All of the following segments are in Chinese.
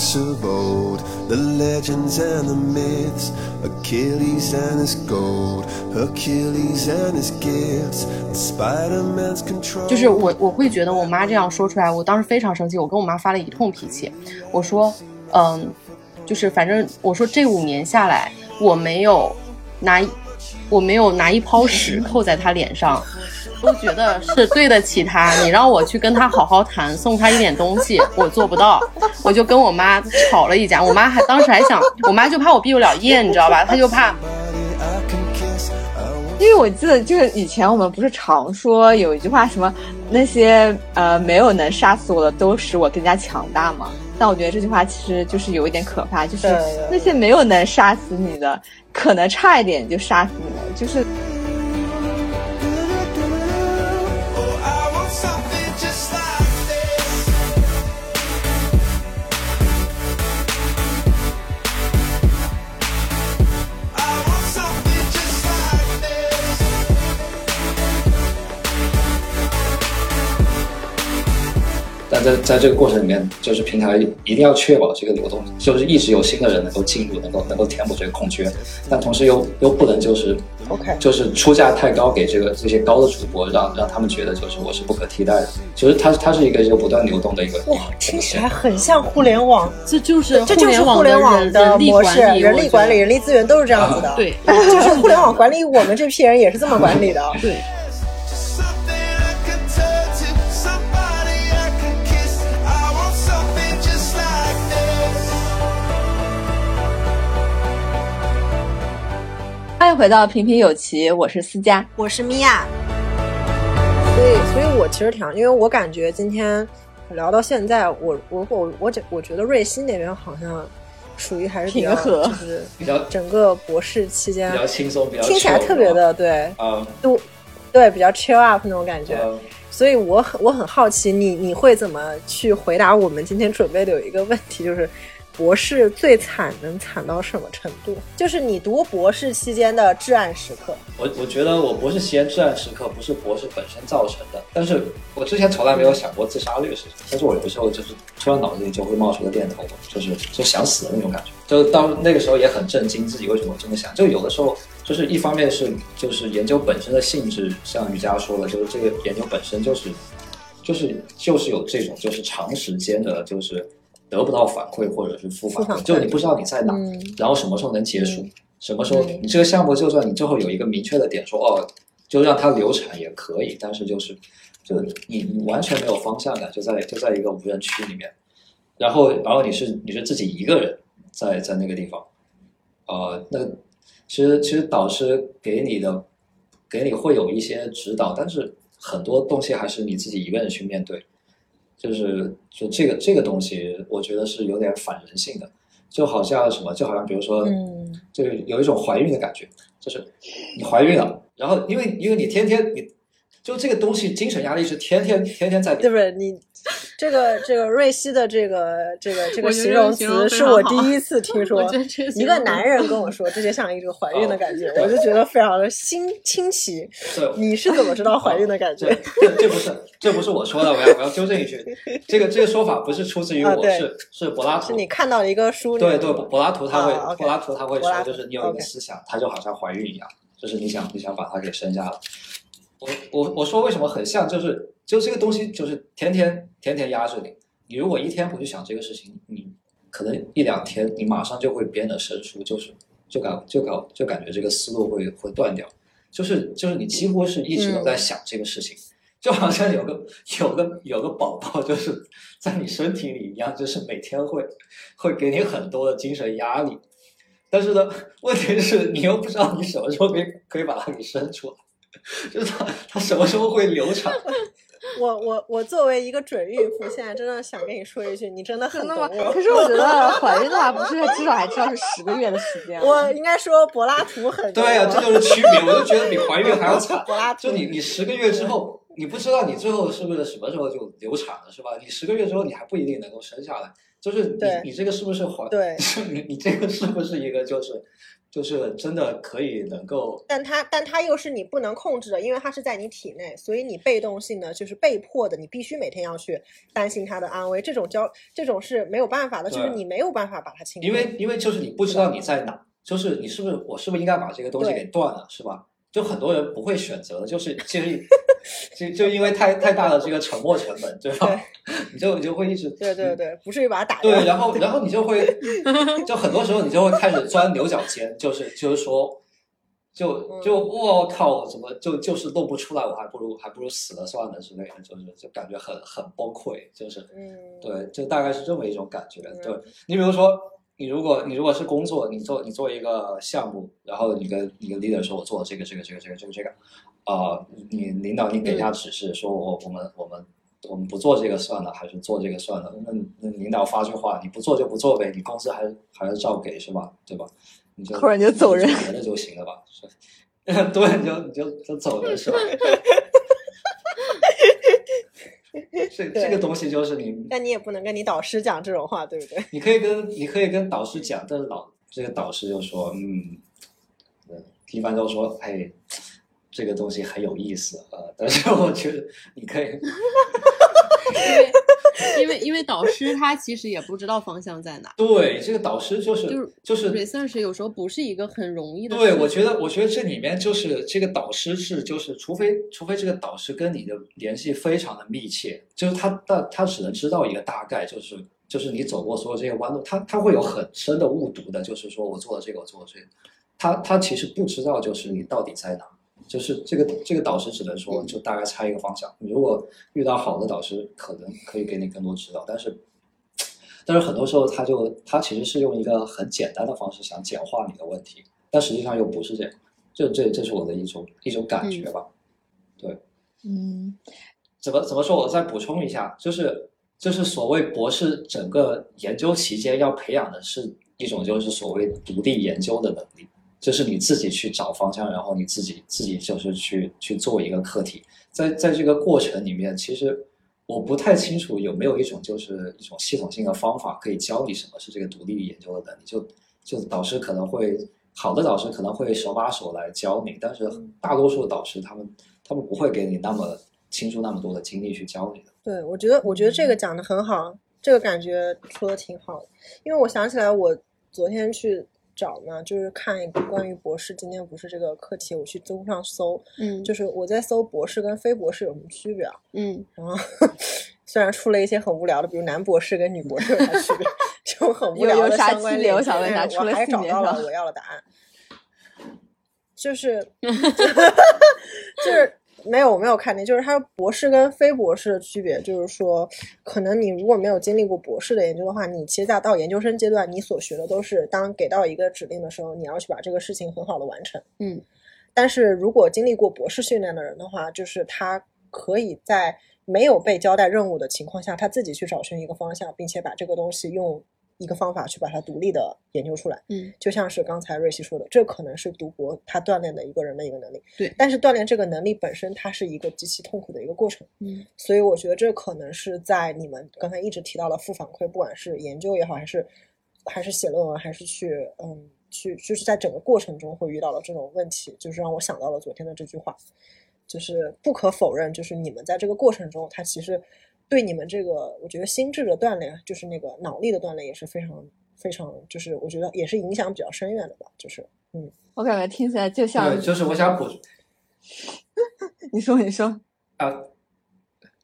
books of old, the legends and the myths, Achilles and his gold, Hercules and his gifts, Spider-Man's control. 就是我我会觉得我妈这样说出来，我当时非常生气，我跟我妈发了一通脾气，我说，嗯，就是反正我说这五年下来，我没有拿我没有拿一泡屎扣在她脸上。都觉得是对得起他，你让我去跟他好好谈，送他一点东西，我做不到，我就跟我妈吵了一架。我妈还当时还想，我妈就怕我毕不了业，你知道吧？她就怕。因为我记得就是以前我们不是常说有一句话什么那些呃没有能杀死我的都使我更加强大嘛。但我觉得这句话其实就是有一点可怕，就是那些没有能杀死你的，可能差一点就杀死你了，就是。但在在这个过程里面，就是平台一定要确保这个流动，就是一直有新的人能够进入，能够能够填补这个空缺，但同时又又不能就是 OK 就是出价太高给这个这些高的主播，让让他们觉得就是我是不可替代的。其实它它是一个就不断流动的一个。哇，听起来很像互联网，这就是这就是互联网的模式，人力管理、人力资源都是这样子的。对 就是互联网管理我们这批人也是这么管理的。对。迎回到平平有奇，我是思佳。我是米娅，所以，所以我其实挺，因为我感觉今天聊到现在，我我我我觉我觉得瑞希那边好像属于还是比较 平和就是比较整个博士期间比较轻松，比较听起来特别的对，啊都对比较 chill up 那种感觉。呃所以我很我很好奇你你会怎么去回答我们今天准备的有一个问题，就是博士最惨能惨到什么程度？就是你读博士期间的至暗时刻。我我觉得我博士期间至暗时刻不是博士本身造成的，但是我之前从来没有想过自杀这个事情，但是我有时候就是突然脑子里就会冒出个念头，就是就想死的那种感觉。就到那个时候也很震惊自己为什么这么想。就有的时候就是一方面是就是研究本身的性质，像瑜伽说的，就是这个研究本身就是就是就是有这种就是长时间的，就是得不到反馈或者是负反馈，就你不知道你在哪，嗯然后什么时候能结束，嗯什么时候嗯你这个项目就算你最后有一个明确的点说哦，就让它流产也可以，但是就是就你你完全没有方向感，就在就在一个无人区里面，然后然后你是你是自己一个人在在那个地方，呃，那其实其实导师给你的给你会有一些指导，但是很多东西还是你自己一个人去面对，就是就这个这个东西，我觉得是有点反人性的，就好像什么，就好像比如说，嗯，就是有一种怀孕的感觉，就是你怀孕了，然后因为因为你天天你就这个东西，精神压力是天天天天在对不对？你这个这个瑞希的这个这个这个形容词是我第一次 听说一个男人跟我说这就像一个怀孕的感觉，哦我就觉得非常的新新奇。对你是怎么知道怀孕的感觉 这？这这不是这不是我说的，我要我要纠正一句，这个这个说法不是出自于我，啊是是柏拉图，是你看到了一个书里对对，柏拉图他会，柏拉图他会说，就是你有一个思想，它就好像怀孕一样，就是你想你想把它给生下来。我我我说为什么很像，就是就这个东西就是天天天天压着你，你如果一天不去想这个事情，你可能一两天你马上就会变得生疏，就是就感就感就感觉这个思路会会断掉，就是就是你几乎是一直都在想这个事情。就好像有个有个有个宝宝，就是在你身体里一样，就是每天会会给你很多的精神压力。但是呢，问题是你又不知道你什么时候可以可以把它给生出来，就是它它什么时候会流产。我我我作为一个准孕妇，现在真的想跟你说一句，你真的很懂？我。可是我觉得怀孕的话，不是至少还知道是十个月的时间。我应该说柏拉图很懂对呀、我这就是区别。我就觉得比怀孕还要惨。柏拉图就你你十个月之后，你不知道你最后是不是什么时候就流产了，是吧？你十个月之后你还不一定能够生下来，就是你你这个是不是怀？对 你你这个是不是一个就是就是真的可以能够但它但它又是你不能控制的，因为它是在你体内，所以你被动性的就是被迫的，你必须每天要去担心它的安危。这种交这种是没有办法的，就是你没有办法把它清空。因为因为就是你不知道你在哪，就是你是不是我是不是应该把这个东西给断了，是吧？就很多人不会选择的，就是其实就就因为太太大的这个沉没成本，对吧？你就你就会一直对对对，不至于把它打掉。对，然后然后你就会就很多时候你就会开始钻牛角尖，就是就是说。就就我靠，怎么就就是弄不出来，我还不如还不如死了算了之类的，就是就感觉很很崩溃，就是嗯，对，就大概是这么一种感觉。嗯对你比如说，你如果你如果是工作，你做你做一个项目，然后你跟你跟 leader 说，我做了这个这个这个这个这个这个，啊、你领导你给下指示，说我我们我们我们不做这个算了，还是做这个算了？那那领导发句话，你不做就不做呗，你工资还还是照给是吧？对吧？你就突然就走人了就行了吧？是，对，你就你就就走人是吧？这这个东西就是你但你也不能跟你导师讲这种话，对不对？你可以跟你可以跟导师讲，但是老这个导师就说，嗯，呃一般都说，哎，这个东西很有意思啊、呃但是我觉得你可以，因为因为因为导师他其实也不知道方向在哪，对这个导师就是就是就是 research 有时候不是一个很容易的对，我觉得，我觉得这里面就是这个导师是，就是除非除非这个导师跟你的联系非常的密切，就是他他他只能知道一个大概，就是就是你走过所有这些弯路，他他会有很深的误读的，就是说我做了这个，我做了这个，他他其实不知道就是你到底在哪，就是这个这个导师只能说就大概猜一个方向。你如果遇到好的导师，可能可以给你更多指导，但是。但是很多时候，他就他其实是用一个很简单的方式想简化你的问题，但实际上又不是这样。这这这是我的一种一种感觉吧。对嗯怎么怎么说？我再补充一下，就是就是所谓博士整个研究期间要培养的是一种就是所谓独立研究的能力，就是你自己去找方向，然后你自己自己就是去去做一个课题。在在这个过程里面，其实我不太清楚有没有一种就是一种系统性的方法可以教你什么是这个独立研究的能力。就就导师可能会好的导师可能会手把手来教你，但是大多数导师他们他们不会给你那么倾注那么多的精力去教你的。对，我觉得我觉得这个讲的很好，这个感觉说的挺好的。因为我想起来，我昨天去找呢，就是看一个关于博士，今天不是这个课题，我去知乎上搜，嗯。就是我在搜博士跟非博士有什么区别啊？嗯。然后虽然出了一些很无聊的，比如男博士跟女博士有啥区别，这种很无聊的有啥相关联系想问一下我还找到了我要的答案，就是 就是没有我没有看见，就是他博士跟非博士的区别，就是说，可能你如果没有经历过博士的研究的话，你其实在到研究生阶段，你所学的都是当给到一个指令的时候，你要去把这个事情很好的完成。嗯但是如果经历过博士训练的人的话，就是他可以在没有被交代任务的情况下，他自己去找寻一个方向，并且把这个东西用一个方法去把它独立的研究出来。嗯就像是刚才瑞希说的，这可能是读博他锻炼的一个人的一个能力。对但是锻炼这个能力本身，它是一个极其痛苦的一个过程。嗯所以我觉得这可能是在你们刚才一直提到的负反馈，不管是研究也好，还是还是写论文，还是去嗯去，就是在整个过程中会遇到的这种问题，就是让我想到了昨天的这句话，就是不可否认，就是你们在这个过程中，它其实对你们这个我觉得心智的锻炼，就是那个脑力的锻炼也是非常非常，就是我觉得也是影响比较深远的吧，就是嗯。我感觉听起来就像对，就是我想补 你说你说，啊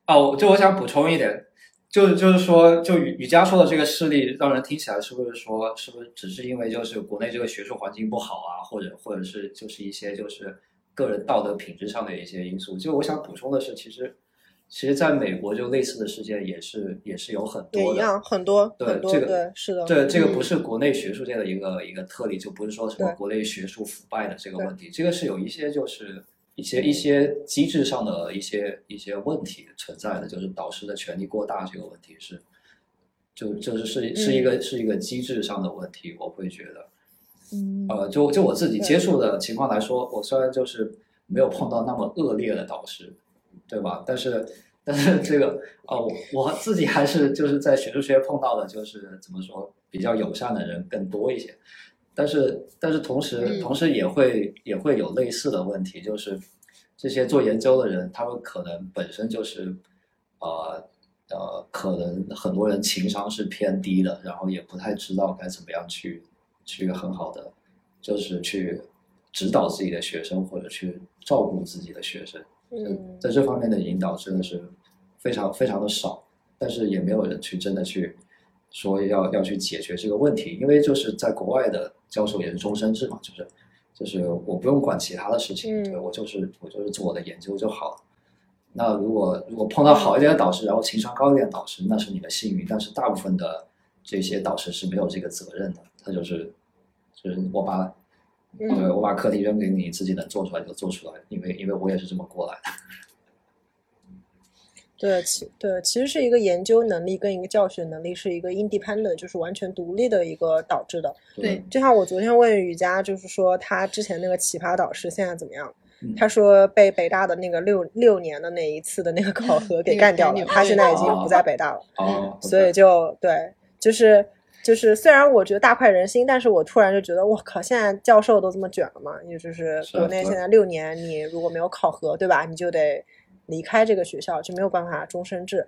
啊，我就我想补充一点，就就是说，就雨雨佳说的这个事例，让人听起来是不是说，是不是只是因为就是国内这个学术环境不好啊，或者或者是就是一些就是个人道德品质上的一些因素？就我想补充的是，其实其实在美国就类似的事件也是也是有很多的。也一样，很多对多，这个对，是的，对，这个不嗯。是国内学术界的一个一个特例，就不是说什么国内学术腐败的这个问题，这个是有一些就是一些一些机制上的一些一些问题存在的，就是导师的权力过大这个问题是，就就是是是一嗯。个是一个机制上的问题，我会觉得，嗯。呃，就就我自己接触的情况来说，我虽然就是没有碰到那么恶劣的导师，对吧？但是但是这个呃，我我自己还是就是在学术圈碰到的，就是怎么说比较友善的人更多一些。但是但是同时嗯同时也会也会有类似的问题，就是这些做研究的人，他们可能本身就是呃呃，可能很多人情商是偏低的，然后也不太知道该怎么样去去很好的就是去指导自己的学生或者去照顾自己的学生。嗯在这方面的引导真的是非常非常的少，但是也没有人去真的去说要要去解决这个问题，因为就是在国外的教授也是终身制嘛，就是就是我不用管其他的事情，嗯对我就是我就是做我的研究就好了。那如果如果碰到好一点的导师，然后情商高一点的导师，那是你的幸运，但是大部分的这些导师是没有这个责任的，他就是就是我把嗯对，我把课题扔给你，自己能做出来就做出来，因为因为我也是这么过来的。对，其对，其实是一个研究能力跟一个教学能力是一个 independent，就是完全独立的一个导致的。对就像我昨天问瑜伽，就是说他之前那个奇葩导师现在怎么样？嗯他说被北大的那个六六年的那一次的那个考核给干掉了，干掉他现在已经哦不在北大了，哦，所以就对，就是就是虽然我觉得大快人心，但是我突然就觉得，我靠，现在教授都这么卷了嘛？也就是国内现在六年，你如果没有考核，对吧？你就得离开这个学校，就没有办法终身制。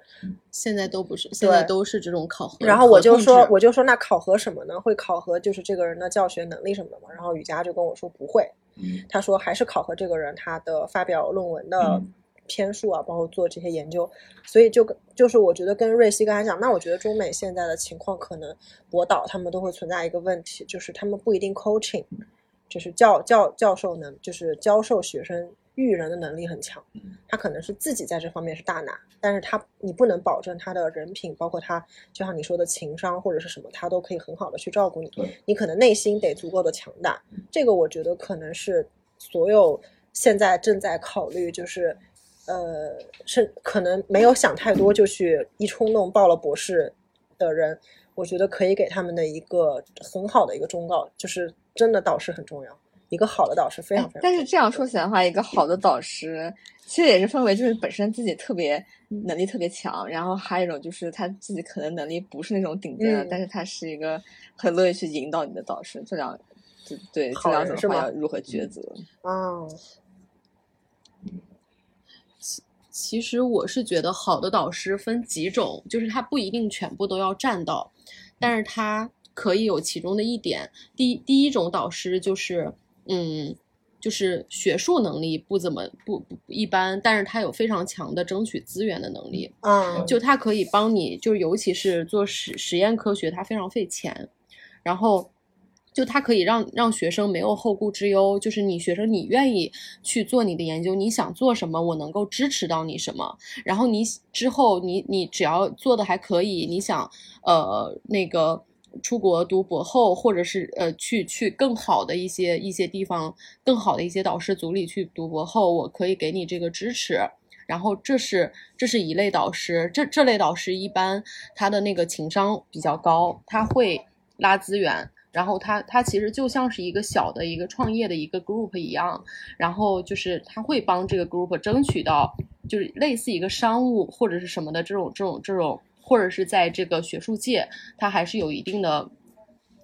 现在都不是，现在都是这种考核。然后我就说，我就说那考核什么呢？会考核就是这个人的教学能力什么的嘛？然后雨佳就跟我说不会，嗯他说还是考核这个人他的发表论文的嗯篇数啊，包括做这些研究。所以就跟就是我觉得跟瑞希刚才讲，那我觉得中美现在的情况可能博导他们都会存在一个问题，就是他们不一定 coaching，就是教教教授能就是教授学生育人的能力很强嗯，他可能是自己在这方面是大拿，但是他你不能保证他的人品，包括他就像你说的情商或者是什么，他都可以很好的去照顾你。你可能内心得足够的强大，这个我觉得可能是所有现在正在考虑，就是呃，是可能没有想太多就去一冲动报了博士的人，我觉得可以给他们的一个很好的一个忠告，就是真的导师很重要，一个好的导师非常非常重要。哎但是这样说起来的话，一个好的导师其实也是分为就是本身自己特别能力特别强，然后还有一种就是他自己可能能力不是那种顶尖的，嗯但是他是一个很乐意去引导你的导师。这两对对这好两种是吗的话要如何抉择？啊，其实我是觉得好的导师分几种，就是他不一定全部都要占到，但是他可以有其中的一点。第第一种导师就是，嗯，就是学术能力不怎么不不一般，但是他有非常强的争取资源的能力。嗯，就他可以帮你，就尤其是做实实验科学，他非常费钱，然后就它可以让让学生没有后顾之忧，就是你学生你愿意去做你的研究，你想做什么，我能够支持到你什么，然后你之后你你只要做的还可以，你想呃那个。出国读博后，或者是呃去去更好的一些一些地方，更好的一些导师组里去读博后，我可以给你这个支持。然后这是这是一类导师，这这类导师一般他的那个情商比较高，他会拉资源，然后他他其实就像是一个小的一个创业的一个 group 一样，然后就是他会帮这个 group 争取到就是类似一个商务或者是什么的这种这种这种，或者是在这个学术界，他还是有一定的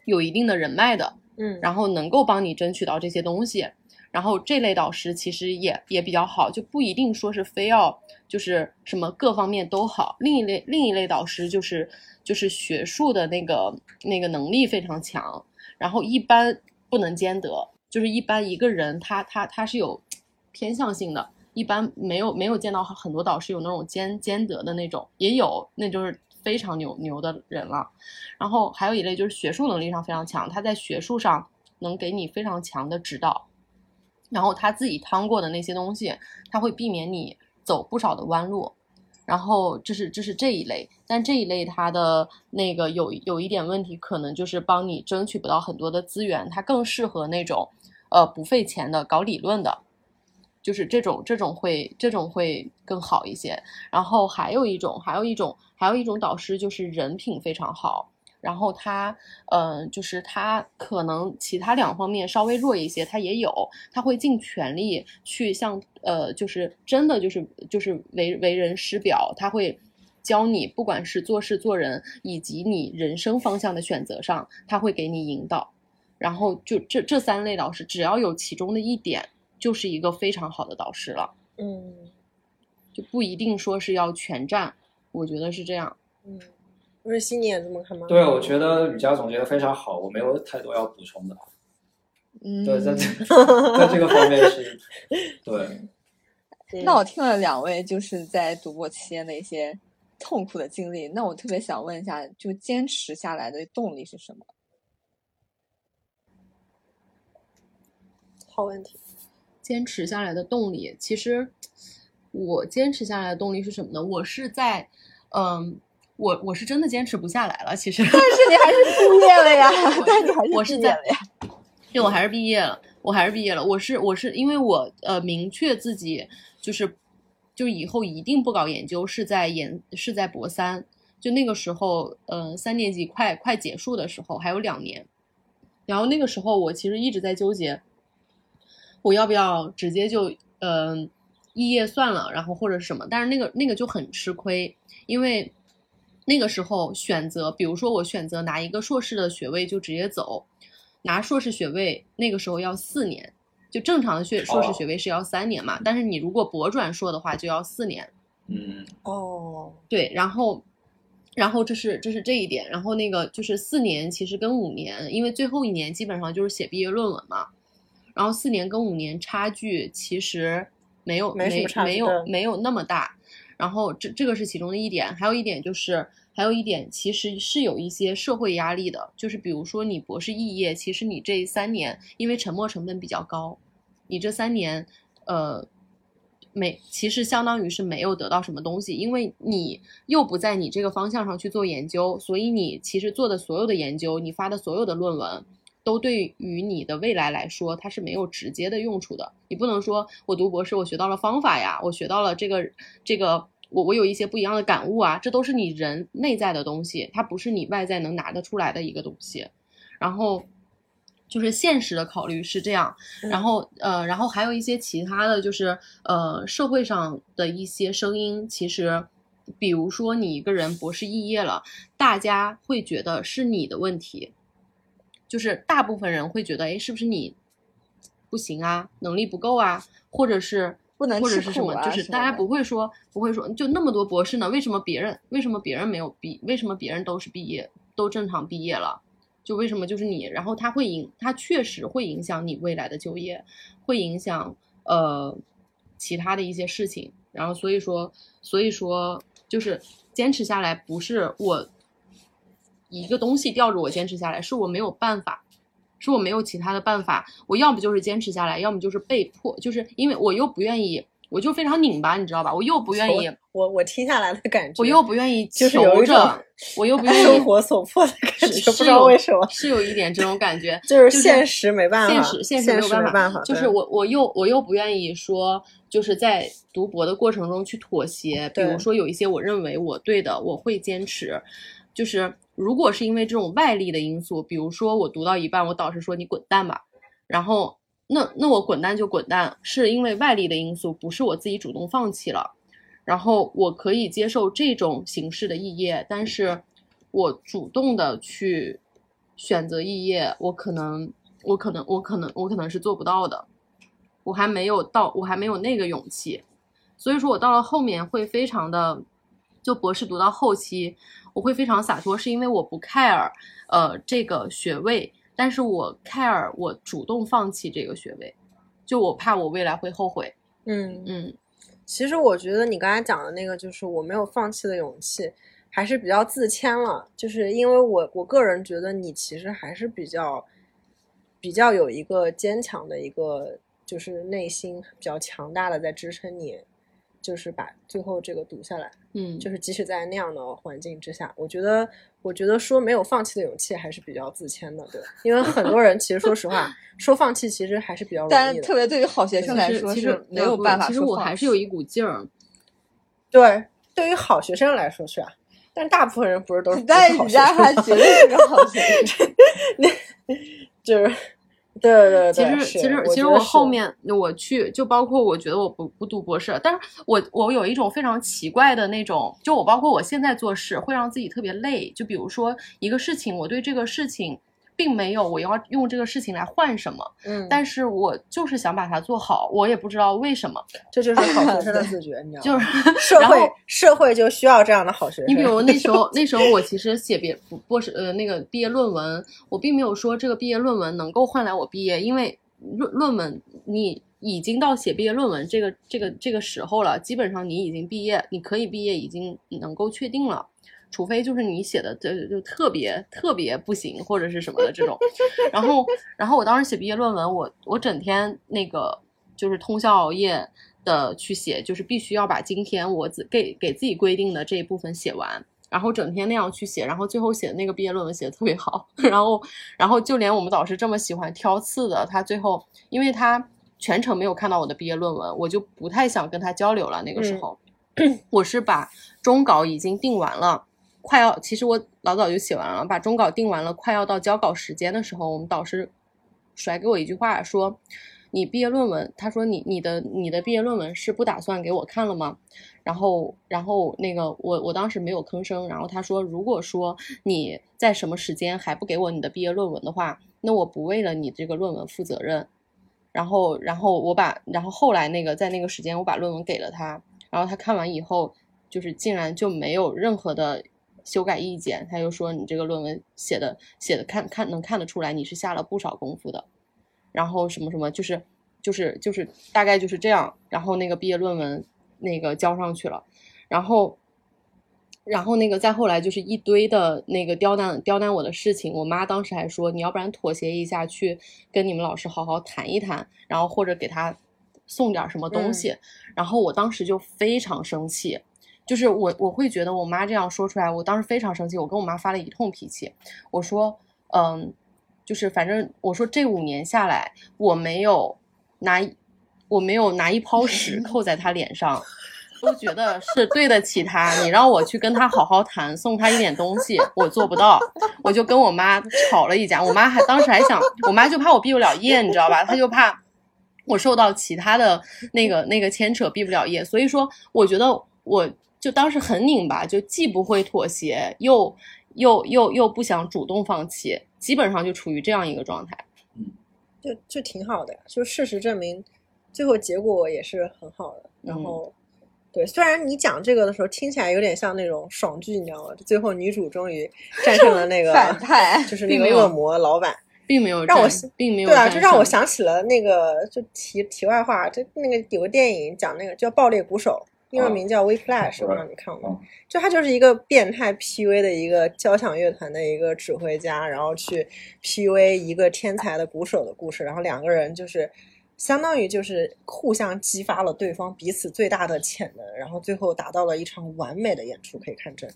有一定的人脉的，嗯，然后能够帮你争取到这些东西。然后这类导师其实也也比较好，就不一定说是非要就是什么各方面都好。另一类另一类导师就是就是学术的那个那个能力非常强，然后一般不能兼得，就是一般一个人他他他是有偏向性的，一般没有没有见到很多导师有那种兼兼得的那种，也有那就是非常牛牛的人了。然后还有一类就是学术能力上非常强，他在学术上能给你非常强的指导。然后他自己趟过的那些东西，他会避免你走不少的弯路。然后这是这是这一类，但这一类它的那个有有一点问题，可能就是帮你争取不到很多的资源，它更适合那种呃不费钱的搞理论的，就是这种这种会这种会更好一些。然后还有一种还有一种还有一种导师就是人品非常好。然后他，嗯、就是他可能其他两方面稍微弱一些，他也有，他会尽全力去向，呃，就是真的就是就是为为人师表，他会教你，不管是做事做人，以及你人生方向的选择上，他会给你引导。然后就这这三类导师，只要有其中的一点，就是一个非常好的导师了，嗯就不一定说是要全占。我觉得是这样。嗯，瑞希你也这么看吗？对，我觉得雨佳总结的非常好，我没有太多要补充的。嗯，对，在这 在这个方面是，对，嗯那我听了两位就是在读博期间的一些痛苦的经历，那我特别想问一下，就坚持下来的动力是什么？好问题。坚持下来的动力，其实我坚持下来的动力是什么呢？我是在，嗯，我我是真的坚持不下来了。其实，但 是你还是毕业了呀，但 你还是我是在毕业了呀。对，我还是毕业了，我还是毕业了。我是我是因为我呃明确自己就是就以后一定不搞研究，是在研是在博三，就那个时候，呃，三年级快快结束的时候，还有两年。然后那个时候我其实一直在纠结，我要不要直接就嗯、呃、肄业算了，然后或者是什么，但是那个那个就很吃亏，因为那个时候选择，比如说我选择拿一个硕士的学位就直接走，拿硕士学位那个时候要四年，就正常的学硕士学位是要三年嘛，但是你如果博转硕的话就要四年。嗯，哦，对，然后，然后这是这是这一点，然后那个就是四年其实跟五年，因为最后一年基本上就是写毕业论文嘛，然后四年跟五年差距其实没有没什么差没有没有那么大，然后这这个是其中的一点，还有一点就是还有一点其实是有一些社会压力的，就是比如说你博士肄业，其实你这三年因为沉没成本比较高，你这三年呃。没，其实相当于是没有得到什么东西，因为你又不在你这个方向上去做研究，所以你其实做的所有的研究，你发的所有的论文，都对于你的未来来说，它是没有直接的用处的。你不能说我读博士，我学到了方法呀，我学到了这个这个，我我有一些不一样的感悟啊，这都是你人内在的东西，它不是你外在能拿得出来的一个东西。然后。就是现实的考虑是这样，然后呃，然后还有一些其他的就是呃，社会上的一些声音，其实比如说你一个人博士肄业了，大家会觉得是你的问题，就是大部分人会觉得，哎，是不是你不行啊，能力不够啊，或者是不能或者是什么，就是大家不会说不会说，就那么多博士呢，为什么别人为什么别人没有毕，为什么别人都是毕业都正常毕业了？就为什么就是你，然后它会影，它确实会影响你未来的就业，会影响呃其他的一些事情，然后所以说，所以说就是坚持下来，不是我一个东西吊着我坚持下来，是我没有办法，是我没有其他的办法，我要不就是坚持下来，要么就是被迫，就是因为我又不愿意，我就非常拧巴，你知道吧？我又不愿意，我我听下来的感觉，我又不愿意就是有一种求着，我又不愿意生活所迫的感觉，是不知道为什么，是有一点这种感觉，就是是现实没办法，现实现现实没有没办法，就是我我又我又不愿意说，就是在读博的过程中去妥协，比如说有一些我认为我对的，我会坚持，就是如果是因为这种外力的因素，比如说我读到一半，我导师说你滚蛋吧，然后那那我滚蛋就滚蛋，是因为外力的因素，不是我自己主动放弃了。然后我可以接受这种形式的肄业，但是我主动的去选择肄业，我可能，我可能，我可能，我可能是做不到的，我还没有到，我还没有那个勇气，所以说我到了后面会非常的，就博士读到后期，我会非常洒脱，是因为我不 care，呃，这个学位，但是我 care 我主动放弃这个学位，就我怕我未来会后悔，嗯嗯。其实我觉得你刚才讲的那个，就是我没有放弃的勇气，还是比较自谦了。就是因为我我个人觉得你其实还是比较比较有一个坚强的一个，就是内心比较强大的在支撑你，就是把最后这个读下来。嗯，就是即使在那样的环境之下，我觉得，我觉得说没有放弃的勇气还是比较自谦的，对，因为很多人其实说实话，说放弃其实还是比较容易的，但特别对于好学生来说是其实没有办法其实我还是有一股劲儿，对，对于好学生来说是啊，但大部分人不是都是 但不是是人家还绝对是个好学生。就是，对对对，其实其实其实我后面我去就包括我觉得我不不读博士，但是我我有一种非常奇怪的那种，就我包括我现在做事会让自己特别累，就比如说一个事情，我对这个事情并没有我要用这个事情来换什么，嗯，但是我就是想把它做好，我也不知道为什么，这就是好学生的 自觉，你知道吗就？是社会社会就需要这样的好学生。你比如那时候，那时候我其实写别博士呃那个毕业论文，我并没有说这个毕业论文能够换来我毕业，因为论论文你已经到写毕业论文这个这个这个时候了，基本上你已经毕业，你可以毕业已经能够确定了。除非就是你写的就就特别特别不行或者是什么的这种，然后然后我当时写毕业论文，我我整天那个就是通宵熬夜的去写，就是必须要把今天我自给给自己规定的这一部分写完，然后整天那样去写，然后最后写的那个毕业论文写的特别好，然后然后就连我们导师这么喜欢挑刺的，他最后因为他全程没有看到我的毕业论文，我就不太想跟他交流了。那个时候，我是把中稿已经定完了。快要，其实我老早就写完了，把中稿定完了，快要到交稿时间的时候，我们导师甩给我一句话，说：“你毕业论文，他说你你的你的毕业论文是不打算给我看了吗？”然后然后那个我我当时没有吭声，然后他说：“如果说你在什么时间还不给我你的毕业论文的话，那我不为了你这个论文负责任。”然后然后我把然后后来那个在那个时间我把论文给了他，然后他看完以后，就是竟然就没有任何的。修改意见，他就说你这个论文写的写的看看能看得出来你是下了不少功夫的，然后什么什么就是就是就是大概就是这样，然后那个毕业论文那个交上去了，然后然后那个再后来就是一堆的那个刁难刁难我的事情，我妈当时还说你要不然妥协一下，去跟你们老师好好谈一谈，然后或者给他送点什么东西，然后我当时就非常生气。就是我我会觉得我妈这样说出来，我当时非常生气，我跟我妈发了一通脾气。我说，嗯，就是反正我说这五年下来，我没有拿我没有拿一泡屎扣在她脸上，都觉得是对得起她。你让我去跟她好好谈，送她一点东西，我做不到。我就跟我妈吵了一架，我妈还当时还想，我妈就怕我毕不了业，你知道吧？她就怕我受到其他的那个那个牵扯，毕不了业。所以说，我觉得我。就当时很拧巴，就既不会妥协，又又又又不想主动放弃，基本上就处于这样一个状态。嗯，就就挺好的呀，就事实证明，最后结果也是很好的。然后，对，虽然你讲这个的时候听起来有点像那种爽剧，你知道吗？最后女主终于战胜了那个反派，就是那个恶魔老板，并没有让我并没有对啊，就让我想起了那个就题题外话，就那个有个电影讲那个叫《爆裂鼓手》。英文名叫 Whiplash，我不知道你看过吗？就他就是一个变态 PUA 的一个交响乐团的一个指挥家，然后去 PUA 一个天才的鼓手的故事。然后两个人就是相当于就是互相激发了对方彼此最大的潜能，然后最后达到了一场完美的演出，可以看真。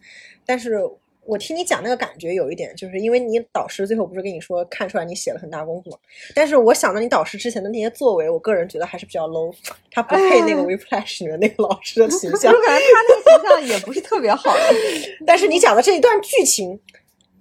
但是。我听你讲那个感觉有一点，就是因为你导师最后不是跟你说看出来你写了很大功夫嘛？但是我想到你导师之前的那些作为，我个人觉得还是比较 low，他不配那个《Whiplash》里面那个老师的形 象。我感觉他那个形象也不是特别好。但是你讲的这一段剧情。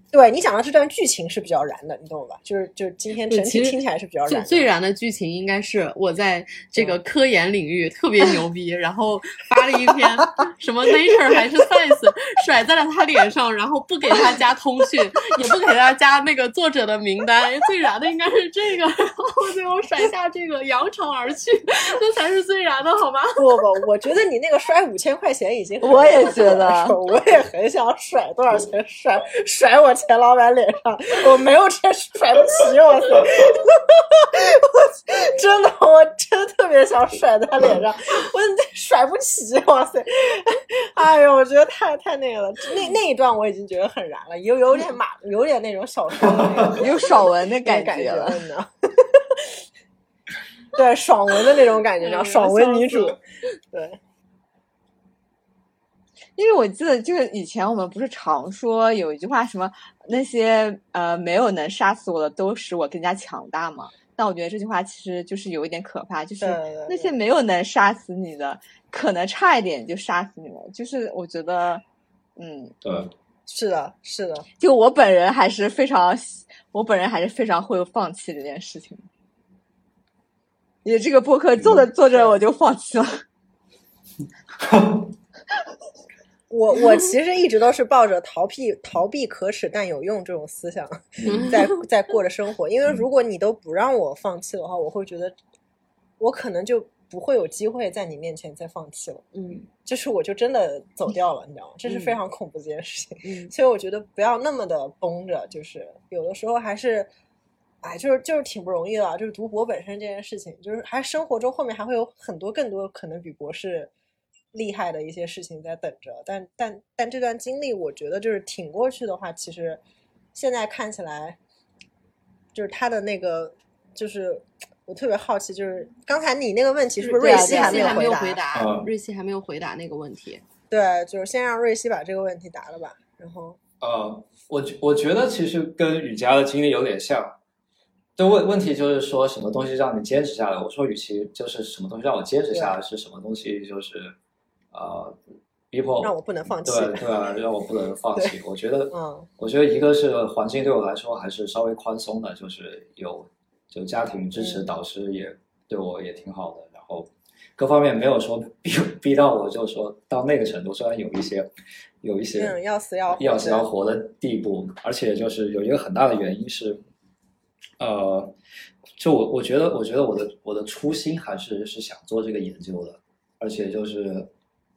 对你讲的这段剧情是比较燃的，你懂吧？就是就是今天整体听起来是比较燃。最燃的剧情应该是我在这个科研领域特别牛逼，然后发了一篇 什么 Nature 还是 Science 甩在了他脸上，然后不给他加通讯，也不给他加那个作者的名单。最燃的应该是这个，然后最后甩下这个扬长而去，这才是最燃的好吗？不不，我觉得你那个甩五千块钱已经，我也觉得，我也很想甩多少钱甩甩我。钱老板脸上，我没有钱甩不起，我操！我真的，我真的特别想甩在他脸上，我甩不起，哇塞！哎呦，我觉得太太那个了，那那一段我已经觉得很燃了，有有点马，有点那种小说的那种，有爽文的感觉了，对，爽文的那种感觉，叫爽文女主，对。因为我记得，就是以前我们不是常说有一句话，什么那些呃没有能杀死我的，都使我更加强大嘛。但我觉得这句话其实就是有一点可怕，就是那些没有能杀死你的，可能差一点就杀死你了。就是我觉得，嗯，对，是的，是的。就我本人还是非常，我本人还是非常会放弃这件事情。你这个播客做着做着我就放弃了。我我其实一直都是抱着逃避逃避可耻但有用这种思想在在过着生活，因为如果你都不让我放弃的话，我会觉得我可能就不会有机会在你面前再放弃了。嗯就是我就真的走掉了，你知道吗？这是非常恐怖的一件事情。嗯所以我觉得不要那么的绷着，就是有的时候还是，哎，就是就是挺不容易的啊。就是读博本身这件事情，就是还生活中后面还会有很多更多可能比博士厉害的一些事情在等着。但但但这段经历，我觉得就是挺过去的话，其实现在看起来，就是他的那个，就是我特别好奇，就是刚才你那个问题是不是瑞希还没有回回答嗯，瑞希还没有回答那个问题。对，就是先让瑞希把这个问题答了吧，然后呃，我觉我觉得其实跟雨佳的经历有点像。就问问题就是说什么东西让你坚持下来？我说，与其就是什么东西让我坚持下来，是什么东西就是呃逼迫让我不能放弃。对对啊，让我不能放弃。我觉得，嗯我觉得一个是环境对我来说还是稍微宽松的，就是有就家庭支持，嗯导师也对我也挺好的，然后各方面没有说逼 逼到我，就说到那个程度。虽然有一些有一些嗯，要死要活要死要活的地步，而且就是有一个很大的原因是，呃，就我我觉得我觉得我的我的初心还是是想做这个研究的，而且就是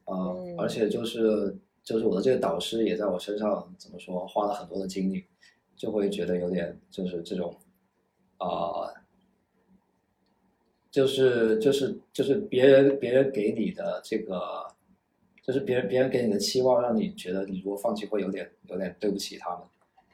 呃，嗯而且就是就是我的这个导师也在我身上怎么说花了很多的精力，就会觉得有点就是这种啊。呃就是就是就是别人别人给你的这个，就是别人别人给你的期望，让你觉得你如果放弃会有点有点对不起他们，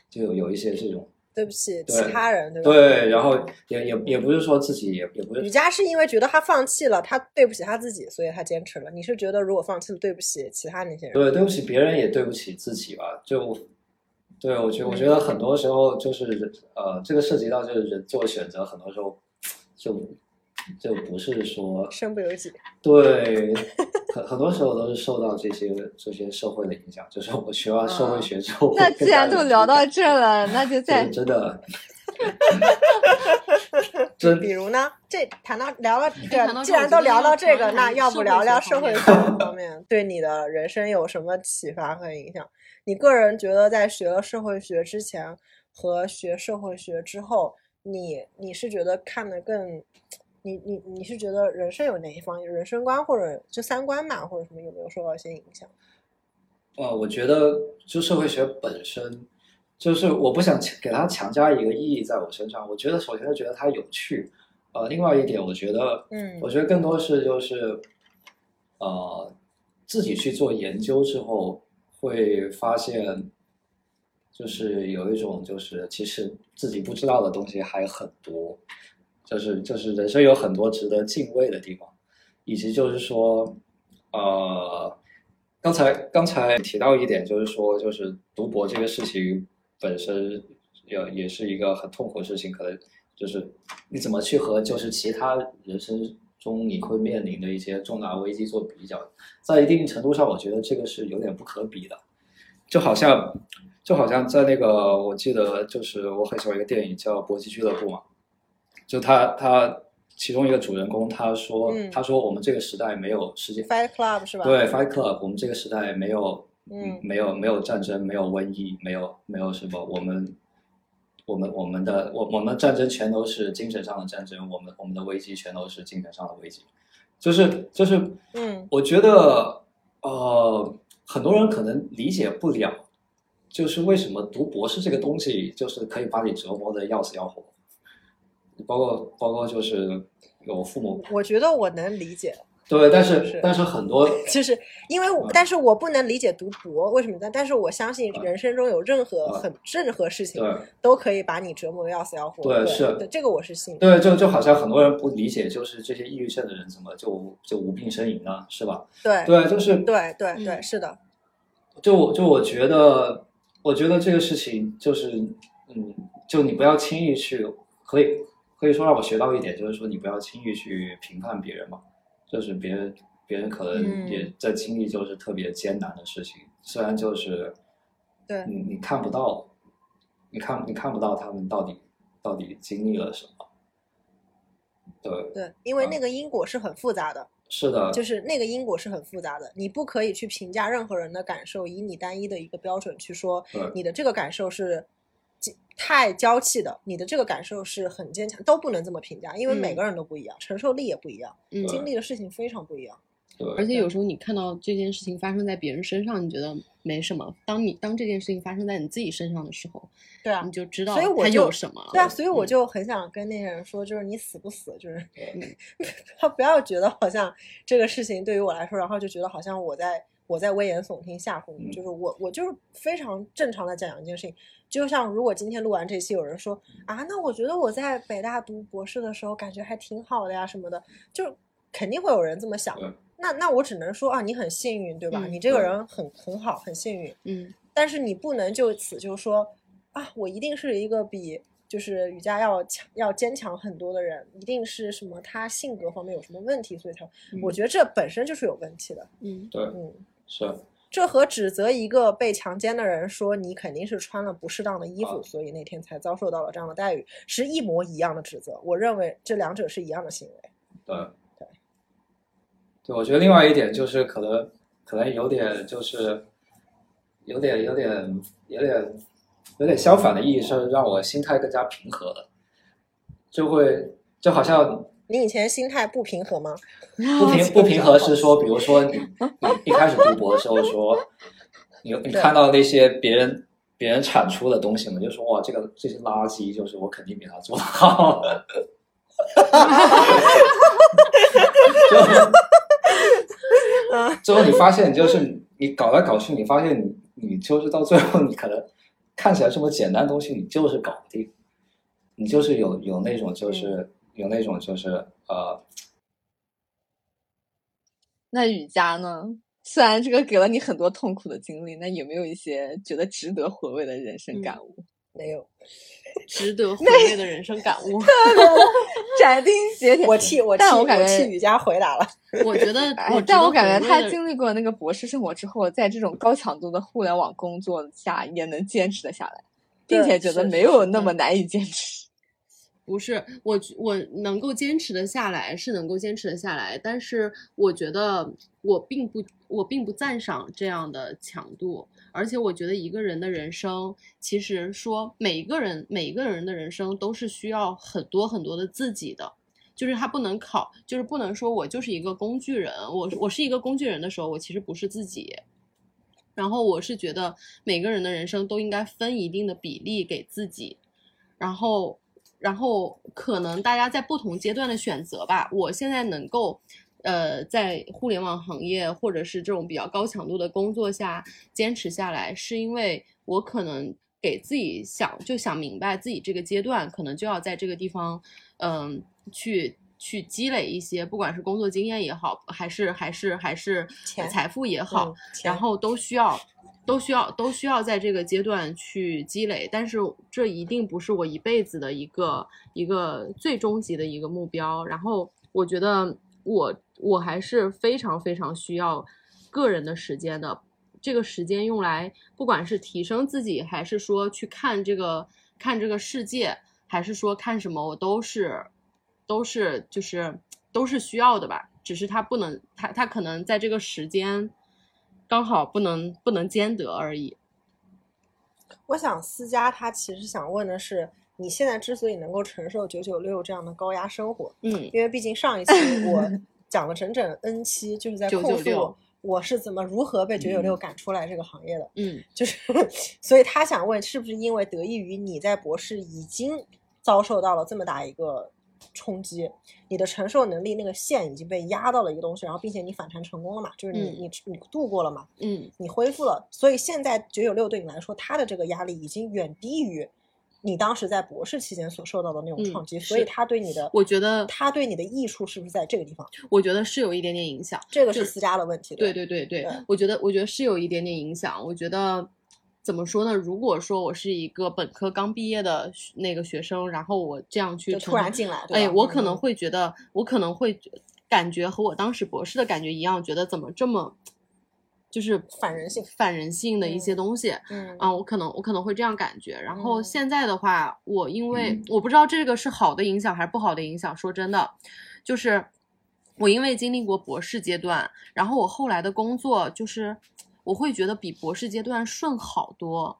就有有一些这种对不起对其他人，对吧？对，然后也也也不是说自己也也不是雨佳是因为觉得他放弃了，他对不起他自己，所以他坚持了。你是觉得如果放弃了，对不起其他那些人？对对不起别人也对不起自己吧，就对我觉得我觉得很多时候就是呃，这个涉及到就是人做选择，很多时候就就不是说身不由己。对，很很多时候都是受到这些这些社会的影响。就是我学完社会学之后，那既然都聊到这了，那就 再真真的，真比如呢，这谈到聊了这个，谈到这既然都聊到这个，那要不聊聊社社会学方面对你的人生有什么启发和影响？你个人觉得在学了社会学之前和学社会学之后，你你是觉得看的更，你你你是觉得人生有哪一方人生观或者就三观嘛，或者什么有没有受到一些影响？呃，我觉得就社会学本身，就是我不想给它强加一个意义在我身上。我觉得首先是觉得它有趣，呃，另外一点我觉得，嗯我觉得更多是就是，呃，自己去做研究之后会发现，就是有一种就是其实自己不知道的东西还很多，就是就是人生有很多值得敬畏的地方，以及就是说，呃。刚才刚才提到一点，就是说，就是读博这个事情本身也也是一个很痛苦的事情，可能就是你怎么去和就是其他人生中你会面临的一些重大危机做比较，在一定程度上，我觉得这个是有点不可比的，就好像就好像在那个我记得就是我很喜欢一个电影叫《搏击俱乐部》嘛，就他他其中一个主人公他说、嗯他说我们这个时代没有世界 Fight Club 是吧？对，Fight Club，我们这个时代没有，嗯没有没有战争，没有瘟疫，没有没有什么，我们我们我们的我我们战争全都是精神上的战争，我们我们的危机全都是精神上的危机，就是就是，嗯我觉得呃，很多人可能理解不了，就是为什么读博士这个东西，就是可以把你折磨的要死要活，包括包括就是有父母我觉得我能理解，对，但是是但是很多 就是因为我，嗯但是我不能理解读博为什么但但是我相信人生中有任何很任何事情对。都可以把你折磨的要死要活。对，对是对，这个我是信。对，就就好像很多人不理解，就是这些抑郁症的人怎么就就无病呻吟呢？是吧？对对，就是对对对，嗯是的，就我就我觉得，我觉得这个事情就是，嗯，就你不要轻易去，可以可以说让我学到一点，就是说你不要轻易去评判别人嘛，就是别人别人可能嗯也在经历就是特别艰难的事情，虽然就是对你你看不到，你看你看不到他们到底到底经历了什么，对对，因为嗯那个因果是很复杂的。是的，就是那个因果是很复杂的，你不可以去评价任何人的感受，以你单一的一个标准去说对你的这个感受是极太娇气的，你的这个感受是很坚强，都不能这么评价，因为每嗯个人都不一样，承受力也不一样，嗯，经历的事情非常不一样。对，而且有时候你看到这件事情发生在别人身上，你觉得没什么；当你当这件事情发生在你自己身上的时候，对啊你，就知道它所以我就有什么了。对啊，所以我嗯就很想跟那些人说，就是你死不死，就是嗯 他不要觉得好像这个事情对于我来说，然后就觉得好像我在我在危言耸听吓唬你，嗯就是我我就是非常正常的讲一件事情，就像如果今天录完这期，有人说啊，那我觉得我在北大读博士的时候感觉还挺好的呀什么的，就肯定会有人这么想。那那我只能说啊，你很幸运，对吧？嗯你这个人很很好，很幸运。嗯但是你不能就此就说啊，我一定是一个比就是瑜伽要强要坚强很多的人，一定是什么他性格方面有什么问题，所以才，我觉得这本身就是有问题的。嗯对，嗯，是，这和指责一个被强奸的人说你肯定是穿了不适当的衣服，啊所以那天才遭受到了这样的待遇，是一模一样的指责。我认为这两者是一样的行为。对，对，我觉得另外一点就是可能可能有点就是有点有点有点有点相反的意义，是让我心态更加平和了，就会就好像你以前心态不平和吗？不平不平和是说，比如说你 你一开始读博的时候说，你你看到那些别人别人产出的东西，嘛就说哇，这个这些垃圾，就是我肯定比他做得好。就最后你发现，就是你搞来搞去，你发现你你就是到最后，你可能看起来这么简单的东西，你就是搞不定，你就是有有那种就是有那种就是呃那雨佳呢？虽然这个给了你很多痛苦的经历，那有没有一些觉得值得回味的人生感悟？没有，值得 回味的人生感悟。斩钉截铁。我替我替但我感觉替雨佳回答了。我觉得哎我，但我感觉他经经历过那个博士生活之后，在这种高强度的互联网工作下，也能坚持的下来，并且觉得没有那么难以坚持。不是我，我能够坚持的下来是能够坚持的下来，但是我觉得我并不，我并不赞赏这样的强度，而且我觉得一个人的人生，其实说每一个人每一个人的人生都是需要很多很多的自己的，就是他不能考，就是不能说我就是一个工具人，我我是一个工具人的时候，我其实不是自己。然后我是觉得每个人的人生都应该分一定的比例给自己，然后，然后可能大家在不同阶段的选择吧。我现在能够，呃，在互联网行业或者是这种比较高强度的工作下坚持下来，是因为我可能给自己想就想明白自己这个阶段可能就要在这个地方，嗯、去。去积累一些，不管是工作经验也好，还是还是还是财富也好，然后都需要，都需要，都需要在这个阶段去积累。但是这一定不是我一辈子的一个一个最终极的一个目标。然后我觉得我我还是非常非常需要个人的时间的。这个时间用来，不管是提升自己，还是说去看这个看这个世界，还是说看什么，我都是都是就是都是需要的吧。只是它不能，它它可能在这个时间刚好不能不能兼得而已。我想思佳他其实想问的是，你现在之所以能够承受九九六这样的高压生活，嗯因为毕竟上一期 我讲了整整 N 期，就是在控诉我是怎么如何被九九六赶出来这个行业的，嗯就是 所以他想问，是不是因为得益于你在博士已经遭受到了这么大一个冲击，你的承受能力那个线已经被压到了一个东西，然后并且你反弹成功了嘛，就是你、嗯你你度过了嘛，嗯你恢复了，所以现在九九六对你来说，它的这个压力已经远低于你当时在博士期间所受到的那种嗯创击，是所以它对你的，我觉得它对你的益处是不是在这个地方？我觉得是有一点点影响。这个是私家的问题，对对对对对，我觉得我觉得是有一点点影响。我觉得怎么说呢？如果说我是一个本科刚毕业的那个学生，然后我这样去突然进来，对哎，我可能嗯会觉得，我可能会感觉和我当时博士的感觉一样，觉得怎么这么就是反人性反人性的一些嗯东西。嗯啊，我可能我可能会这样感觉。然后嗯现在的话，我因为我不知道这个是好的影响还是不好的影响。说真的，就是我因为经历过博士阶段，然后我后来的工作就是，我会觉得比博士阶段顺好多。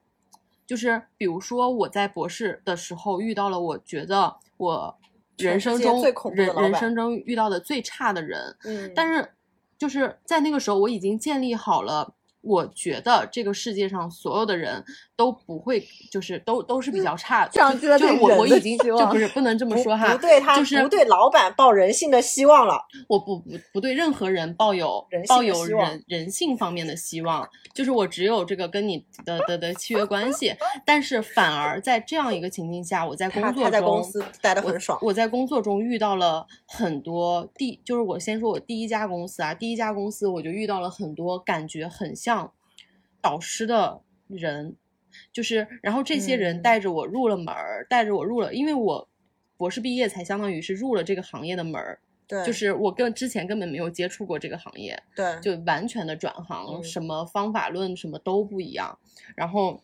就是比如说我在博士的时候遇到了，我觉得我人生中最恐人人生中遇到的最差的人，嗯但是就是在那个时候，我已经建立好了。我觉得这个世界上所有的人都不会，就是都都是比较差的，降低了就是我我已经就不是不能这么说哈，不对他就是不对老板抱人性的希望了。我不不不对任何人抱有人抱有人人性方面的希望，就是我只有这个跟你的的的契约关系，但是反而在这样一个情境下，我在工作中他他在公司待得我很爽。我在工作中遇到了很多第，就是我先说我第一家公司啊，第一家公司我就遇到了很多感觉很像导师的人，就是然后这些人嗯。带着我入了门儿，带着我入了，因为我博士毕业才相当于是入了这个行业的门儿，对，就是我跟之前根本没有接触过这个行业，对，就完全的转行，嗯。什么方法论什么都不一样。然后，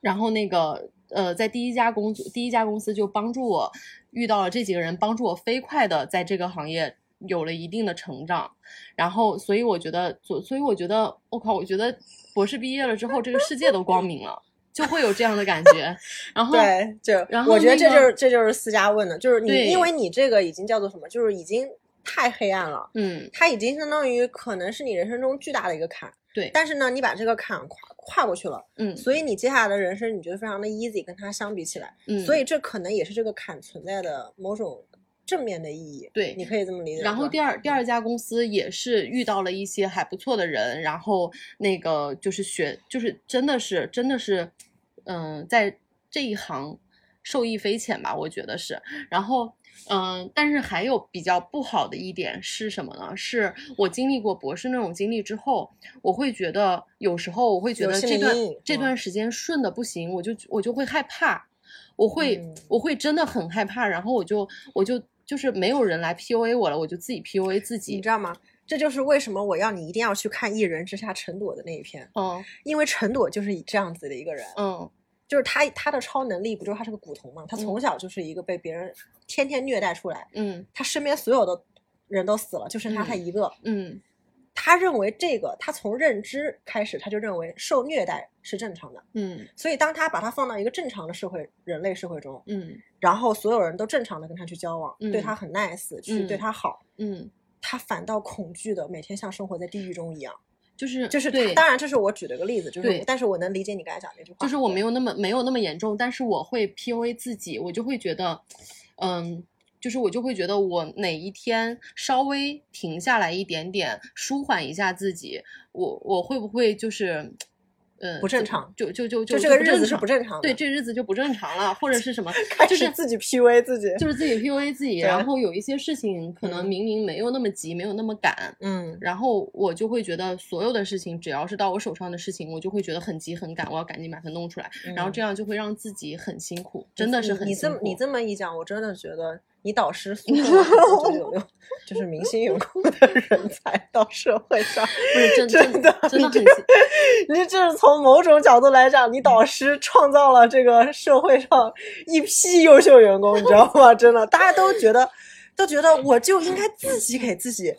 然后那个呃，在第一家公司，第一家公司就帮助我遇到了这几个人，帮助我飞快的在这个行业有了一定的成长。然后，所以我觉得，所所以我觉得，我靠，我觉得博士毕业了之后，这个世界都光明了，就会有这样的感觉。然后，对，就然后我觉得这就是这就是私家问的，就是你因为你这个已经叫做什么，就是已经太黑暗了，嗯，它已经相当于可能是你人生中巨大的一个坎。对，但是呢，你把这个坎跨跨过去了，嗯所以你接下来的人生你觉得非常的 easy，跟它相比起来，嗯，所以这可能也是这个坎存在的某种正面的意义。对你可以这么理解。然后第二第二家公司也是遇到了一些还不错的人，然后那个就是学，就是真的是真的是，嗯、在这一行受益匪浅吧，我觉得是。然后嗯、但是还有比较不好的一点是什么呢？是我经历过博士那种经历之后，我会觉得有时候我会觉得这段这段时间顺的不行，我就我就会害怕。我会、嗯我会真的很害怕，然后我就我就就是没有人来 PUA 我了，我就自己 PUA 自己你。知道吗？这就是为什么我要你一定要去看《一人之下》陈朵的那一篇，嗯因为陈朵就是以这样子的一个人，嗯就是他他的超能力不就是他是个古铜嘛？他从嗯小就是一个被别人天天虐待出来，嗯他身边所有的人都死了，就剩下他嗯一个。嗯他认为这个，他从认知开始，他就认为受虐待是正常的。嗯所以，当他把他放到一个正常的社会、人类社会中，嗯然后所有人都正常的跟他去交往，对嗯他很 nice，去对嗯他好，嗯，他反倒恐惧的每天像生活在地狱中一样。就是就是他对，当然这是我举的个例子，就是但是我能理解你刚才讲那句话，就是我没有有那么没有那么严重，但是我会 PUA 自己，我就会觉得，嗯，就是我就会觉得我哪一天稍微停下来一点点，舒缓一下自己，我我会不会就是，嗯，不正常就就就就就这个日子是不正常。的，对，这日子就不正常了，或者是什么 开，就是始自己 PUA 自己，就是自己 PUA 自己，然后有一些事情可能嗯。明明没有那么急，没有那么赶，嗯，然后我就会觉得所有的事情，只要是到我手上的事情，我就会觉得很急很赶，我要赶紧把它弄出来，然后这样就会让自己很辛苦，真的是很辛苦。你这么你这么一讲，我真的觉得你导师输送了九九六，就是明星员工的人才到社会上，不是真真的真的很你这是从某种角度来讲，你导师创造了这个社会上一批优秀员工，你知道吗？真的，大家都觉得都觉得我就应该自己给自己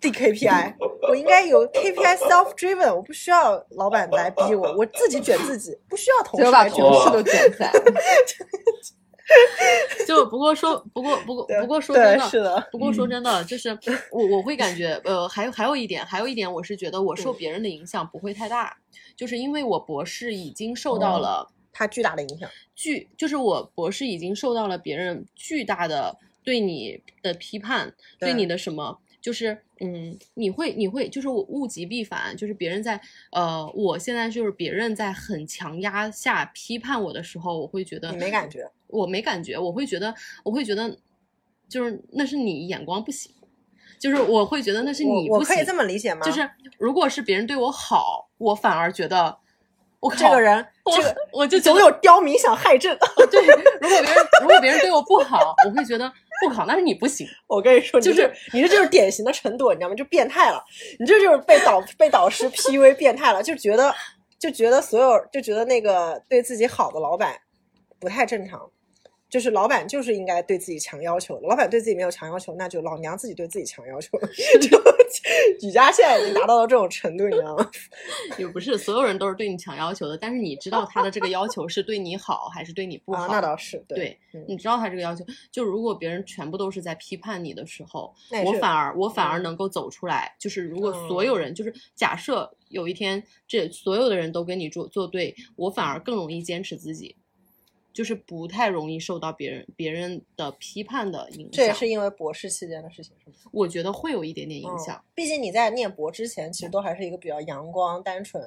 定 KPI，我应该有 KPI self driven，我不需要老板来逼我，我自己卷自己，不需要同事来卷我。同事都卷起来了。就不过说不过不过不过说真的，是的不过说真的，就是我我会感觉呃，还有还有一点，还有一点，我是觉得我受嗯别人的影响不会太大，就是因为我博士已经受到哦了。它巨大的影响。巨，就是我博士已经受到了别人巨大的对你的批判，对对你的什么，就是嗯，你会你会就是我物极必反，就是别人在呃，我现在就是别人在很强压下批判我的时候，我会觉得你没感觉，我没感觉，我会觉得我会觉得就是那是你眼光不行，就是我会觉得那是你不行，我我可以这么理解吗？就是如果是别人对我好，我反而觉得我靠这个人，我这个我就觉得总有刁民想害朕。对，如果别人如果别人对我不好，我会觉得不好，那是你不行。我跟你说，就是你这就是典型的陈朵，你知道吗？就变态了，你这就是被导被导师 PUA 变态了，就觉得就觉得所有就觉得那个对自己好的老板不太正常。就是老板就是应该对自己强要求，老板对自己没有强要求，那就老娘自己对自己强要求。就举家现在已经达到了这种程度，你知道吗？也不是所有人都是对你强要求的，但是你知道他的这个要求是对你好还是对你不好？啊，那倒是对，嗯你知道他这个要求。就如果别人全部都是在批判你的时候我反而我反而嗯能够走出来。就是如果所嗯有人，就是假设有一天这所有的人都跟你做做对，我反而更容易坚持自己。就是不太容易受到别人别人的批判的影响，这也是因为博士期间的事情，是吗？我觉得会有一点点影响。嗯。毕竟你在念博之前，其实都还是一个比较阳光、单纯，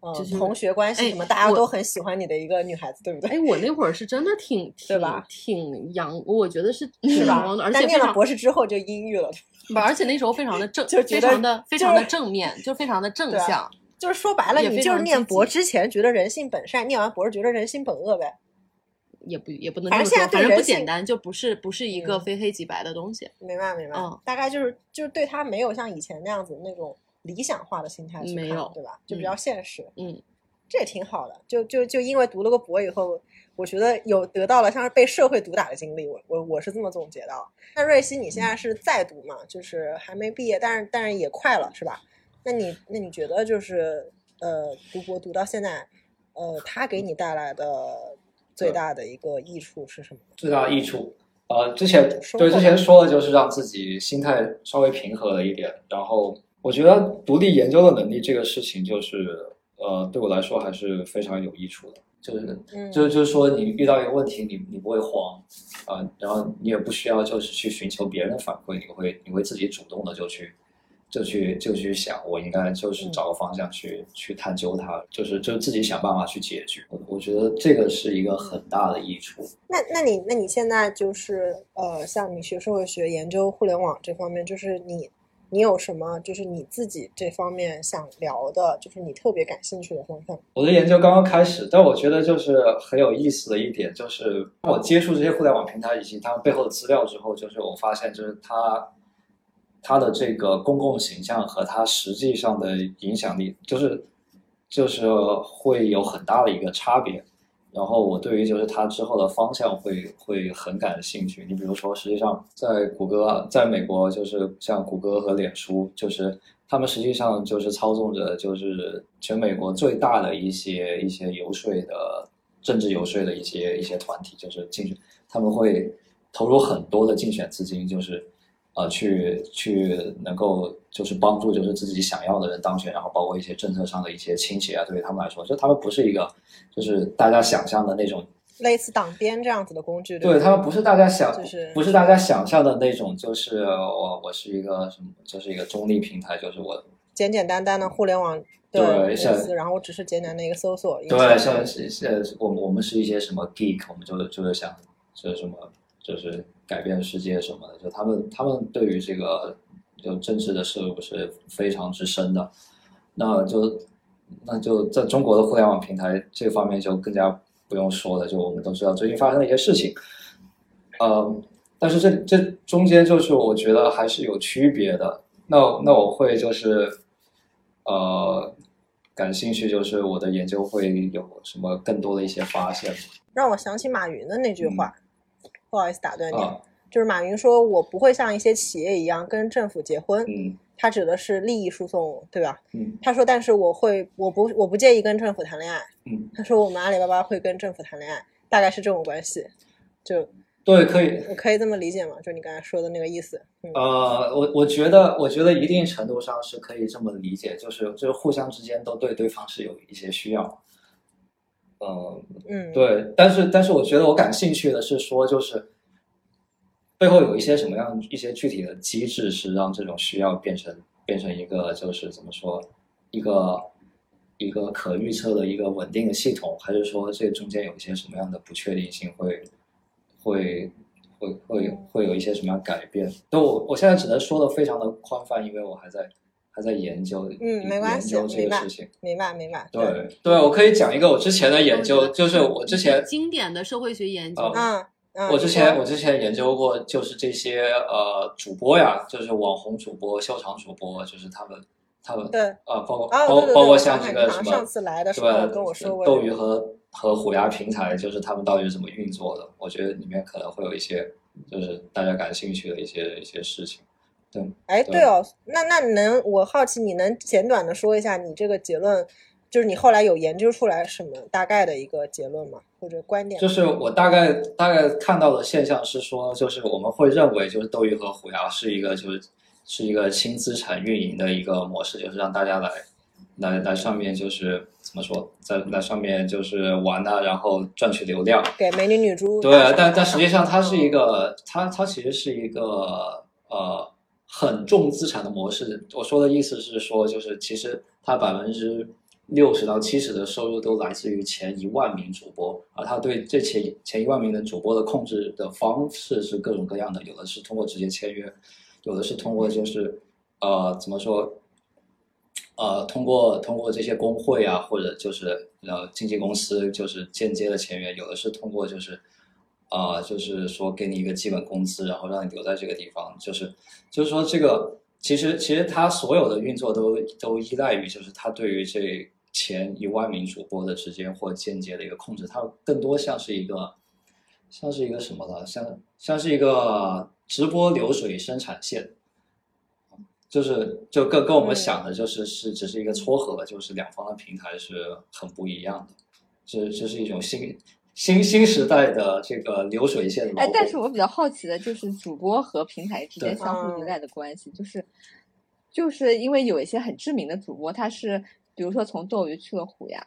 嗯、就是同学关系哎什么，大家都很喜欢你的一个女孩子，对不对？哎，我那会儿是真的挺 挺挺阳，我觉得是挺是吧阳光的，而且念了博士之后就阴郁了，不而且那时候非常的正，就觉得非常的非常的正面，就非常的正向。就是说白了，你就是念博之前觉得人性本善，念完博士觉得人性本恶呗。也不也不能反正现在这么说，反正不简单，就不是不是一个嗯非黑即白的东西。明白明白，嗯大概就是就是对他没有像以前那样子那种理想化的心态去看，没有对吧？就比嗯较现实，嗯，这也挺好的。就就就因为读了个博以后，我觉得有得到了像是被社会毒打的经历，我我我是这么总结到。那瑞希，你现在是在读嘛？就是还没毕业，但是但是也快了，是吧？那你那你觉得就是呃，读博读到现在，呃，他给你带来的最大的一个益处是什么？最大的益处。呃，之前对之前说的就是让自己心态稍微平和了一点，然后我觉得独立研究的能力这个事情，就是呃对我来说还是非常有益处的。就是嗯，就是就是说，你遇到一个问题，你你不会慌，啊、然后你也不需要就是去寻求别人的反馈，你会你会自己主动的就去就去就去想，我应该就是找个方向去、去探究它，就是就自己想办法去解决。我我觉得这个是一个很大的益处。那那你那你现在就是呃，像你学社会学、研究互联网这方面，就是你你有什么就是你自己这方面想聊的，就是你特别感兴趣的方向？我的研究刚刚开始，但我觉得就是很有意思的一点，就是当我接触这些互联网平台以及他们背后的资料之后，就是我发现，就是它他的这个公共形象和他实际上的影响力，就是就是会有很大的一个差别。然后我对于就是他之后的方向会会很感兴趣。你比如说，实际上在谷歌，在美国就是像谷歌和脸书，就是他们实际上就是操纵着就是全美国最大的一些一些游说的政治游说的一些一些团体，就是竞选，他们会投入很多的竞选资金，就是呃去去能够就是帮助就是自己想要的人当选，然后包括一些政策上的一些倾斜啊，对于他们来说，就他们不是一个就是大家想象的那种类似党鞭这样子的工具，对吧他们不是大家想，就是不是大家想象的那种，就是我我是一个什么，就是一个中立平台，就是我简简单单的互联网对像司，然后我只是简单的一个搜索。对，像是是我们我们是一些什么 geek，我们就就是想就是什么就是改变世界什么的，就他们他们对于这个就政治的摄入是非常之深的，那就那就在中国的互联网平台这方面就更加不用说了，就我们都知道最近发生的一些事情，呃，但是这这中间就是我觉得还是有区别的。那那我会就是呃感兴趣，就是我的研究会有什么更多的一些发现让我想起马云的那句话，不好意思打断你，啊，就是马云说我不会像一些企业一样跟政府结婚，嗯他指的是利益输送，对吧？嗯他说，但是我会，我不，我不介意跟政府谈恋爱。嗯，他说我们阿里巴巴会跟政府谈恋爱，大概是这种关系。就对，可以。我可以这么理解吗？就你刚才说的那个意思。嗯，呃，我我觉得，我觉得一定程度上是可以这么理解，就是就是互相之间都对对方是有一些需要。嗯，嗯，对，但是但是我觉得我感兴趣的是说，就是背后有一些什么样一些具体的机制，是让这种需要变成变成一个就是怎么说一个一个可预测的一个稳定的系统，还是说这中间有一些什么样的不确定性会会会会会有一些什么样改变？那我我现在只能说的非常的宽泛，因为我还在还在研究嗯没关系研究这明白个事情。明白明白。对对，我可以讲一个我之前的研究，就是我之前经典的社会学研究，哦嗯嗯，我之前我之前研究过，就是这些呃主播呀，就是网红主播、秀场主播，就是他们他们对呃包括啊，包包括像这个什想起你好像上次来的时候跟我说过斗鱼和和虎牙平台，就是他们到底是怎么运作的？我觉得里面可能会有一些，就是大家感兴趣的一些一些事情。对，哎，对对哦，那那能我好奇，你能简短的说一下你这个结论，就是你后来有研究出来什么大概的一个结论吗？或者观点？就是我大概大概看到的现象是说，就是我们会认为，就是斗鱼和虎牙是一个就是是一个轻资产运营的一个模式，就是让大家来来来上面就是怎么说，在在上面就是玩啊，然后赚取流量。给美女女猪对，但但实际上它是一嗯个，它它其实是一个呃很重资产的模式。我说的意思是说，就是其实他百分之六十到七十的收入都来自于前一万名主播，而他对这前前一万名的主播的控制的方式是各种各样的，有的是通过直接签约，有的是通过就是呃怎么说？呃，通过通过这些工会啊，或者就是呃经纪公司，就是间接的签约，有的是通过就是，啊、就是说给你一个基本工资，然后让你留在这个地方，就是就是说这个其实其实它所有的运作都都依赖于就是它对于这前一万名主播的直接或间接的一个控制，它更多像是一个像是一个什么了？像像是一个直播流水生产线。就是就跟跟我们想的，就是是只是一个撮合，就是两方的平台是很不一样的，这这是一种新新新时代的这个流水线的。哎，但是我比较好奇的就是主播和平台之间相互依赖的关系，就是就是因为有一些很知名的主播，他是比如说从斗鱼去了虎牙，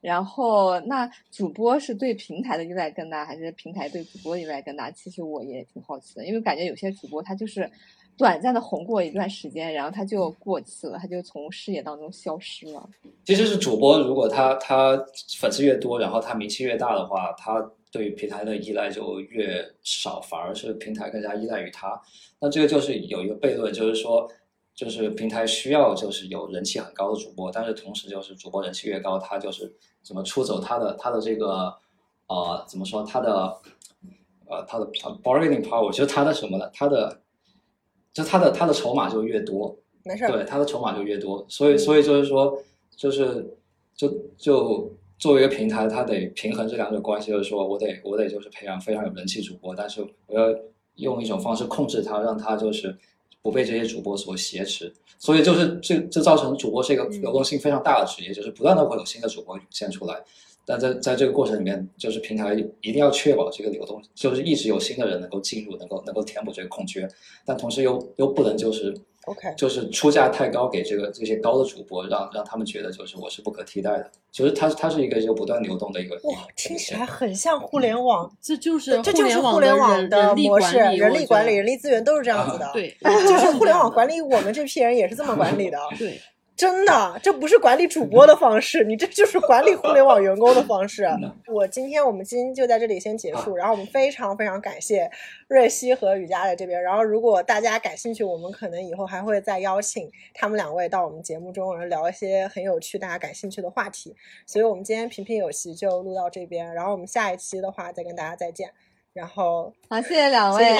然后那主播是对平台的依赖更大，还是平台对主播的依赖更大？其实我也挺好奇的，因为感觉有些主播他就是短暂的红过一段时间，然后他就过气了，他就从视野当中消失了。其实是主播，如果他他粉丝越多，然后他名气越大的话，他对于平台的依赖就越少，反而是平台更加依赖于他。那这个就是有一个悖论，就是说，就是平台需要就是有人气很高的主播，但是同时就是主播人气越高，他就是怎么出走他的他的这个呃怎么说他的呃他的呃 bargaining power，就是他的什么呢？他的就他的他的筹码就越多。没事儿，对，他的筹码就越多，所以所以就是说，就是就就作为一个平台，他得平衡这两种关系，就是说我得我得就是培养非常有人气主播，但是我要用一种方式控制他，让他就是不被这些主播所挟持，所以就是这这造成主播是一个流动性非常大的职业，就是不断的会有新的主播涌现出来。但在在这个过程里面，就是平台一定要确保这个流动，就是一直有新的人能够进入，能够能够填补这个空缺，但同时又又不能就是 OK 就是出价太高给这个这些高的主播，让让他们觉得就是我是不可替代的。就是它它是一个就不断流动的一个。哇，听起来很像互联网，这就是这就是互联网的模式，人力管理、人力资源都是这样子的。对，就是互联网 管理我们这批人也是这么管理的。对，真的，这不是管理主播的方式，你这就是管理互联网员工的方式。我今天我们今天就在这里先结束，然后我们非常非常感谢瑞希和雨佳在这边。然后如果大家感兴趣，我们可能以后还会再邀请他们两位到我们节目中，然后聊一些很有趣、大家感兴趣的话题。所以我们今天平平有奇就录到这边，然后我们下一期的话再跟大家再见。然后好，谢谢两位，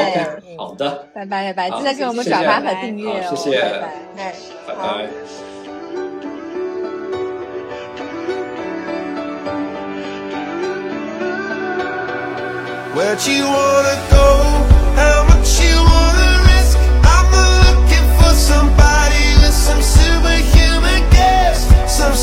好的，拜拜拜拜，好记得给我们转发和订阅哦，谢谢拜拜。哎，拜好。拜。Where'd you wanna go? How much you wanna risk? I'm looking for somebody with some superhuman gifts, some